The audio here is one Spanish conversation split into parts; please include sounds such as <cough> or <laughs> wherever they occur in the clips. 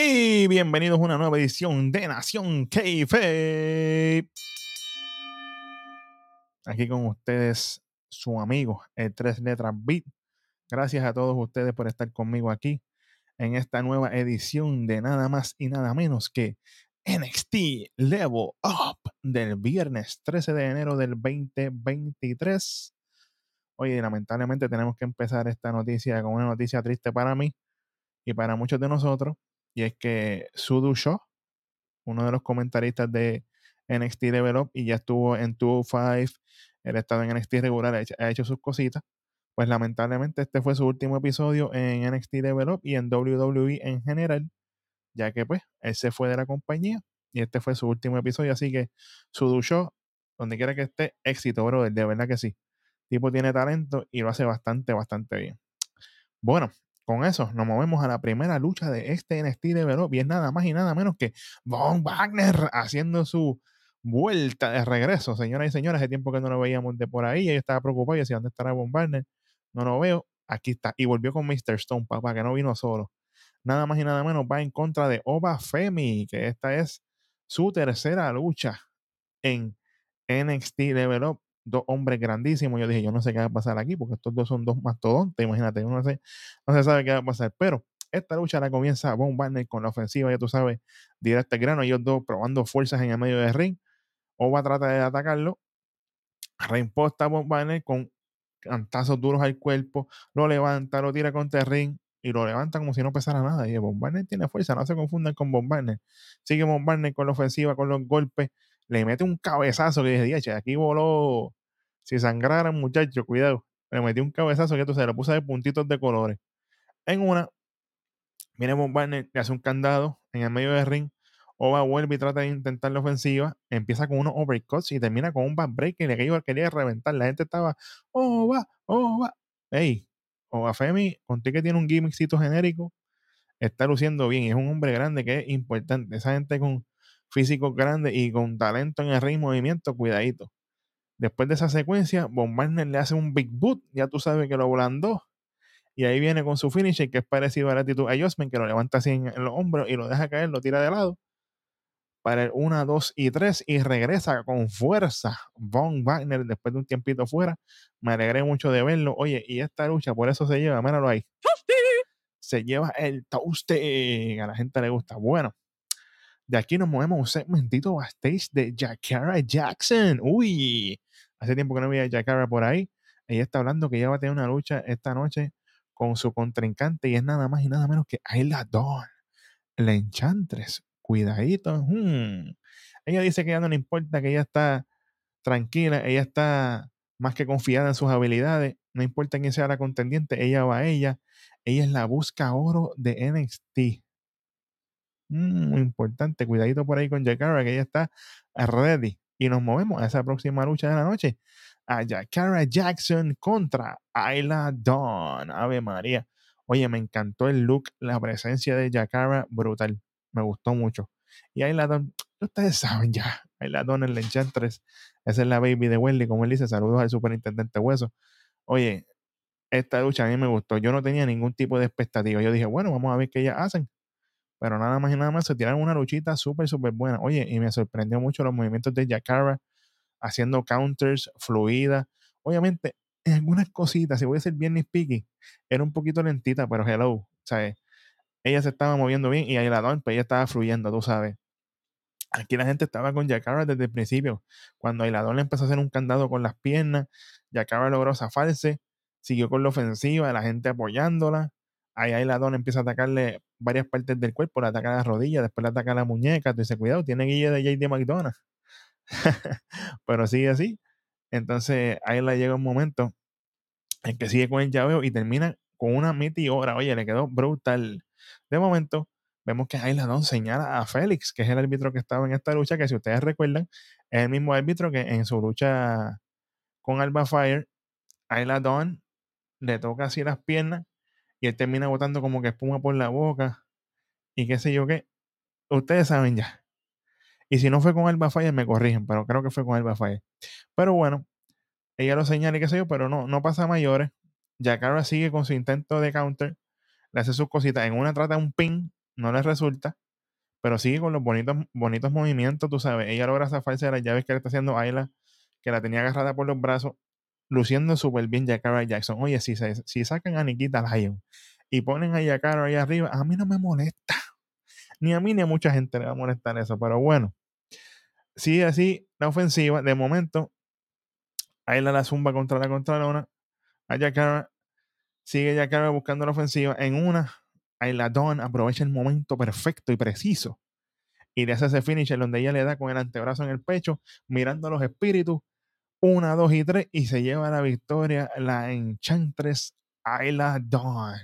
Y bienvenidos a una nueva edición de Nación Keife. Aquí con ustedes, su amigo, el Tres Letras Beat. Gracias a todos ustedes por estar conmigo aquí en esta nueva edición de nada más y nada menos que NXT Level Up del viernes 13 de enero del 2023. Oye, lamentablemente tenemos que empezar esta noticia con una noticia triste para mí y para muchos de nosotros. Y es que Sudu Shaw, uno de los comentaristas de NXT Level Up y ya estuvo en 205, él ha estado en NXT regular, ha hecho, ha hecho sus cositas. Pues lamentablemente este fue su último episodio en NXT Level Up y en WWE en general, ya que pues él se fue de la compañía y este fue su último episodio. Así que Sudu donde quiera que esté, éxito, brother, de verdad que sí. Tipo tiene talento y lo hace bastante, bastante bien. Bueno, con eso nos movemos a la primera lucha de este NXT Level Up y es nada más y nada menos que Von Wagner haciendo su vuelta de regreso. Señoras y señores, hace tiempo que no lo veíamos de por ahí. Ella estaba preocupada y decía, ¿dónde estará Von Wagner? No lo veo. Aquí está. Y volvió con Mr. Stone, papá, que no vino solo. Nada más y nada menos va en contra de Oba Femi, que esta es su tercera lucha en NXT Level Up. Dos hombres grandísimos. Yo dije, yo no sé qué va a pasar aquí, porque estos dos son dos mastodontes. Imagínate, uno no, sé, no se sabe qué va a pasar. Pero esta lucha la comienza Von Wagner con la ofensiva, ya tú sabes, directo al grano. Ellos dos probando fuerzas en el medio del ring. Oba trata de atacarlo. Reimposta a Von Wagner con cantazos duros al cuerpo. Lo levanta, lo tira contra el ring y lo levanta como si no pesara nada. Y Von Wagner tiene fuerza, no se confundan con Von. Sigue Von Wagner con la ofensiva, con los golpes. Le mete un cabezazo que dije, aquí voló. Si sangrara, muchacho, cuidado. Le metió un cabezazo que se lo puse de puntitos de colores. En una, viene Von Wagner, le hace un candado en el medio del ring. Oba vuelve y trata de intentar la ofensiva. Empieza con unos overcuts y termina con un backbreaker que iba quería reventar. La gente estaba, Oba, Oba. Ey, Oba Femi, contigo que tiene un gimmickcito genérico, está luciendo bien. Es un hombre grande que es importante. Esa gente con físico grande y con talento en el ring y movimiento, cuidadito. Después de esa secuencia, Von Wagner le hace un big boot. Ya tú sabes que lo volandó. Y ahí viene con su finisher, que es parecido a la actitud Adjustment, que lo levanta así en, en los hombros y lo deja caer, lo tira de lado para el 1, 2 y 3 y regresa con fuerza Von Wagner después de un tiempito fuera. Me alegré mucho de verlo. Oye, y esta lucha por eso se lleva, míralo ahí. Se lleva el toasting. A la gente le gusta. Bueno, de aquí nos movemos un segmentito backstage de Jakara Jackson. Uy, hace tiempo que no veía a Jakara por ahí. Ella está hablando que ella va a tener una lucha esta noche con su contrincante y es nada más y nada menos que Ayla Dawn, la Enchantress cuidadito. Hmm. Ella dice que ya no le importa, que ella está tranquila, ella está más que confiada en sus habilidades, no importa quién sea la contendiente, ella va a ella. Ella es la busca oro de NXT. Mm, muy importante, cuidadito por ahí con Jakara, que ella está ready. Y nos movemos a esa próxima lucha de la noche. A Jakara Jackson contra Ayla Dawn. Ave María. Oye, me encantó el look, la presencia de Jakara, brutal me gustó mucho. Y ahí la don, ustedes saben ya, ahí la don en la Enchantress, esa es la baby de Wendy, como él dice, saludos al superintendente Hueso. Oye, esta lucha a mí me gustó, yo no tenía ningún tipo de expectativa, yo dije, bueno, vamos a ver qué ellas hacen. Pero nada más y nada más se tiraron una luchita súper, súper buena. Oye, y me sorprendió mucho los movimientos de Jakara haciendo counters fluidas. Obviamente, en algunas cositas, si voy a ser bien picky, era un poquito lentita, pero hello, sea, ella se estaba moviendo bien y ahí la pues ella estaba fluyendo, tú sabes. Aquí la gente estaba con Yakara desde el principio. Cuando Ailadón le empezó a hacer un candado con las piernas, Yakara logró zafarse, siguió con la ofensiva, la gente apoyándola. Ahí Ailadón empieza a atacarle varias partes del cuerpo, le ataca la rodilla, después le ataca la muñeca. Tú dices, cuidado, tiene guille de JD McDonald's. <laughs> Pero sigue así. Entonces ahí le llega un momento en que sigue con el llaveo y termina con una meteora. Oye, le quedó brutal. De momento, vemos que Ayla Dawn señala a Félix, que es el árbitro que estaba en esta lucha, que si ustedes recuerdan, es el mismo árbitro que en su lucha con Alba Fire, Ayla Dawn le toca así las piernas y él termina botando como que espuma por la boca y qué sé yo qué. Ustedes saben ya. Y si no fue con Alba Fire, me corrigen, pero creo que fue con Alba Fire. Pero bueno, ella lo señala y qué sé yo, pero no, no pasa a mayores. Yakara sigue con su intento de counter le hace sus cositas. En una trata un pin, no le resulta, pero sigue con los bonitos, bonitos movimientos, tú sabes. Ella logra zafarse de las llaves que le está haciendo Ayla, que la tenía agarrada por los brazos, luciendo súper bien Yakara Jackson. Oye, si, si sacan a Nikita Lyon y ponen a Yakara ahí arriba, a mí no me molesta. Ni a mí ni a mucha gente le va a molestar eso, pero bueno. Sigue así la ofensiva. De momento, Ayla la zumba contra la contralona. A Yakara sigue Yakara buscando la ofensiva. En una, Ayla Dawn aprovecha el momento perfecto y preciso y le hace ese finisher donde ella le da con el antebrazo en el pecho, mirando a los espíritus, una, dos y tres, y se lleva la victoria la Enchantress Ayla Dawn.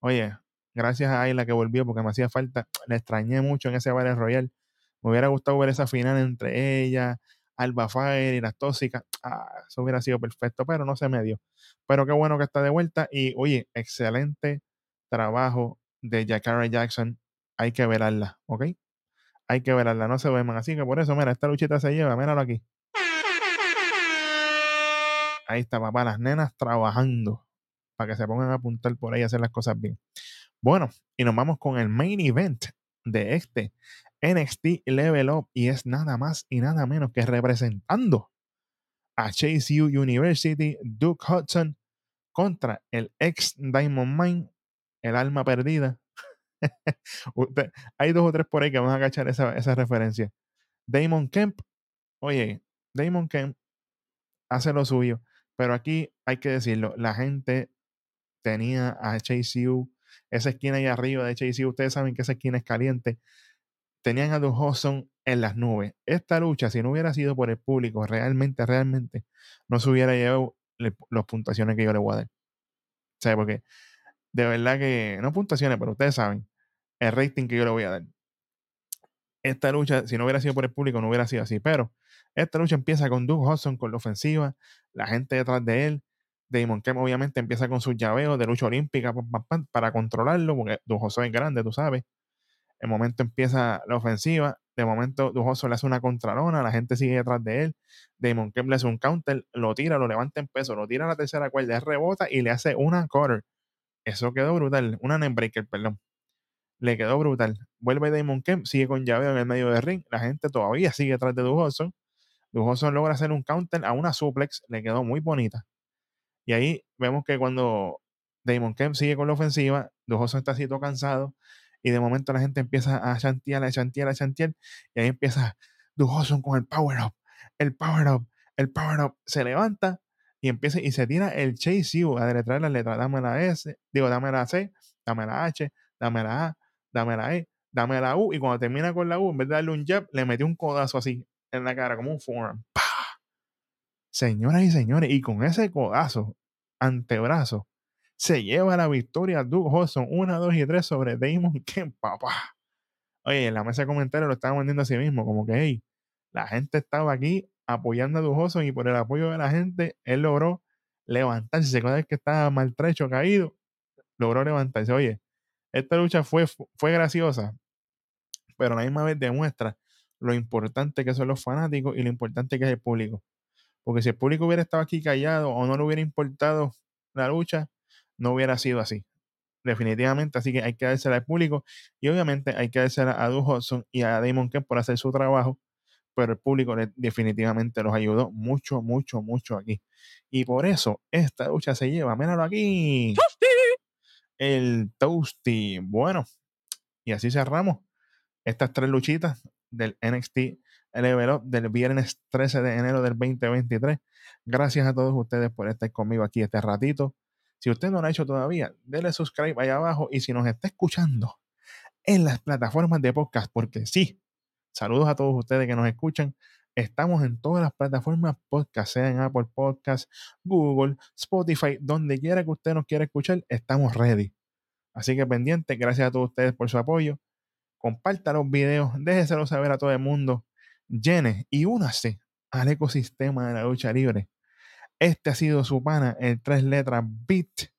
Oye, gracias a Ayla que volvió porque me hacía falta, <tsk> le extrañé mucho en ese Battle Royal. Me hubiera gustado ver esa final entre ella, Alba Fire y las tóxicas. <tsk> Ah, eso hubiera sido perfecto, pero no se me dio. Pero qué bueno que está de vuelta y oye, excelente trabajo de Jakara Jackson. Hay que verla, ¿ok? Hay que verla, no se man. Así que por eso, mira, esta luchita se lleva, míralo aquí. Ahí está, papá, las nenas trabajando para que se pongan a apuntar por ahí a hacer las cosas bien. Bueno, y nos vamos con el main event de este NXT Level Up y es nada más y nada menos que representando a Chase U University, Duke Hudson contra el ex Diamond Mine, el alma perdida. <laughs> hay dos o tres por ahí que van a agachar esa, esa referencia. Damon Kemp, oye, Damon Kemp hace lo suyo, pero aquí hay que decirlo, la gente tenía a Chase U, esa esquina ahí arriba de Chase U, ustedes saben que esa esquina es caliente, tenían a Duke Hudson en las nubes. Esta lucha, si no hubiera sido por el público, realmente, realmente, no se hubiera llevado las puntuaciones que yo le voy a dar. O porque de verdad que, no puntuaciones, pero ustedes saben, el rating que yo le voy a dar. Esta lucha, si no hubiera sido por el público, no hubiera sido así. Pero esta lucha empieza con Duke Hudson con la ofensiva, la gente detrás de él. Damon Kemp obviamente empieza con sus llaveos de lucha olímpica para controlarlo, porque Duke Hudson es grande, tú sabes. El momento empieza la ofensiva. De momento, Dujoso le hace una contralona, la gente sigue detrás de él. Damon Kemp le hace un counter, lo tira, lo levanta en peso, lo tira a la tercera cuerda, rebota y le hace una quarter. Eso quedó brutal. Una breaker, perdón. Le quedó brutal. Vuelve Damon Kemp, sigue con llaveo en el medio del ring. La gente todavía sigue detrás de Dujoso. Dujoso logra hacer un counter a una suplex, le quedó muy bonita. Y ahí vemos que cuando Damon Kemp sigue con la ofensiva, Dujoso está así todo cansado y de momento la gente empieza a chantear, a chantear, a chantear, y ahí empieza Dujoso con el power up, el power up, el power up, se levanta y empieza y se tira el chase U a deletrear la letra, dame la S, digo, dame la C, dame la H, dame la A, dame la E, dame la U, y cuando termina con la U, en vez de darle un jab, le metió un codazo así en la cara, como un forearm. Señoras y señores, y con ese codazo, antebrazo, se lleva la victoria Duke Hudson 1, 2 y 3 sobre Damon <laughs> Kemp, papá. Oye, en la mesa de comentarios lo estaban vendiendo a sí mismo, como que, hey, la gente estaba aquí apoyando a Duke y por el apoyo de la gente, él logró levantarse. Se acuerda que estaba maltrecho, caído, logró levantarse. Oye, esta lucha fue, fue graciosa, pero a la misma vez demuestra lo importante que son los fanáticos y lo importante que es el público. Porque si el público hubiera estado aquí callado o no le hubiera importado la lucha, no hubiera sido así. Definitivamente, así que hay que dársela al público y obviamente hay que dársela a Duke Hudson y a Damon Kemp por hacer su trabajo, pero el público definitivamente los ayudó mucho, mucho, mucho aquí. Y por eso esta lucha se lleva, míralo aquí. El Toasty. Bueno, y así cerramos estas tres luchitas del NXT Level Up del viernes 13 de enero del 2023. Gracias a todos ustedes por estar conmigo aquí este ratito. Si usted no lo ha hecho todavía, denle subscribe ahí abajo y si nos está escuchando en las plataformas de podcast, porque sí, saludos a todos ustedes que nos escuchan. Estamos en todas las plataformas podcast, sea en Apple Podcast, Google, Spotify, donde quiera que usted nos quiera escuchar, estamos ready. Así que pendiente, gracias a todos ustedes por su apoyo. Comparta los videos, déjeselo saber a todo el mundo. Llene y únase al ecosistema de la lucha libre. Este ha sido su pana, el tres letras Beat.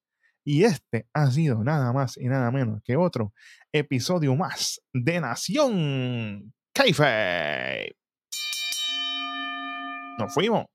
Y este ha sido nada más y nada menos que otro episodio más de Nación Kaife. Nos fuimos.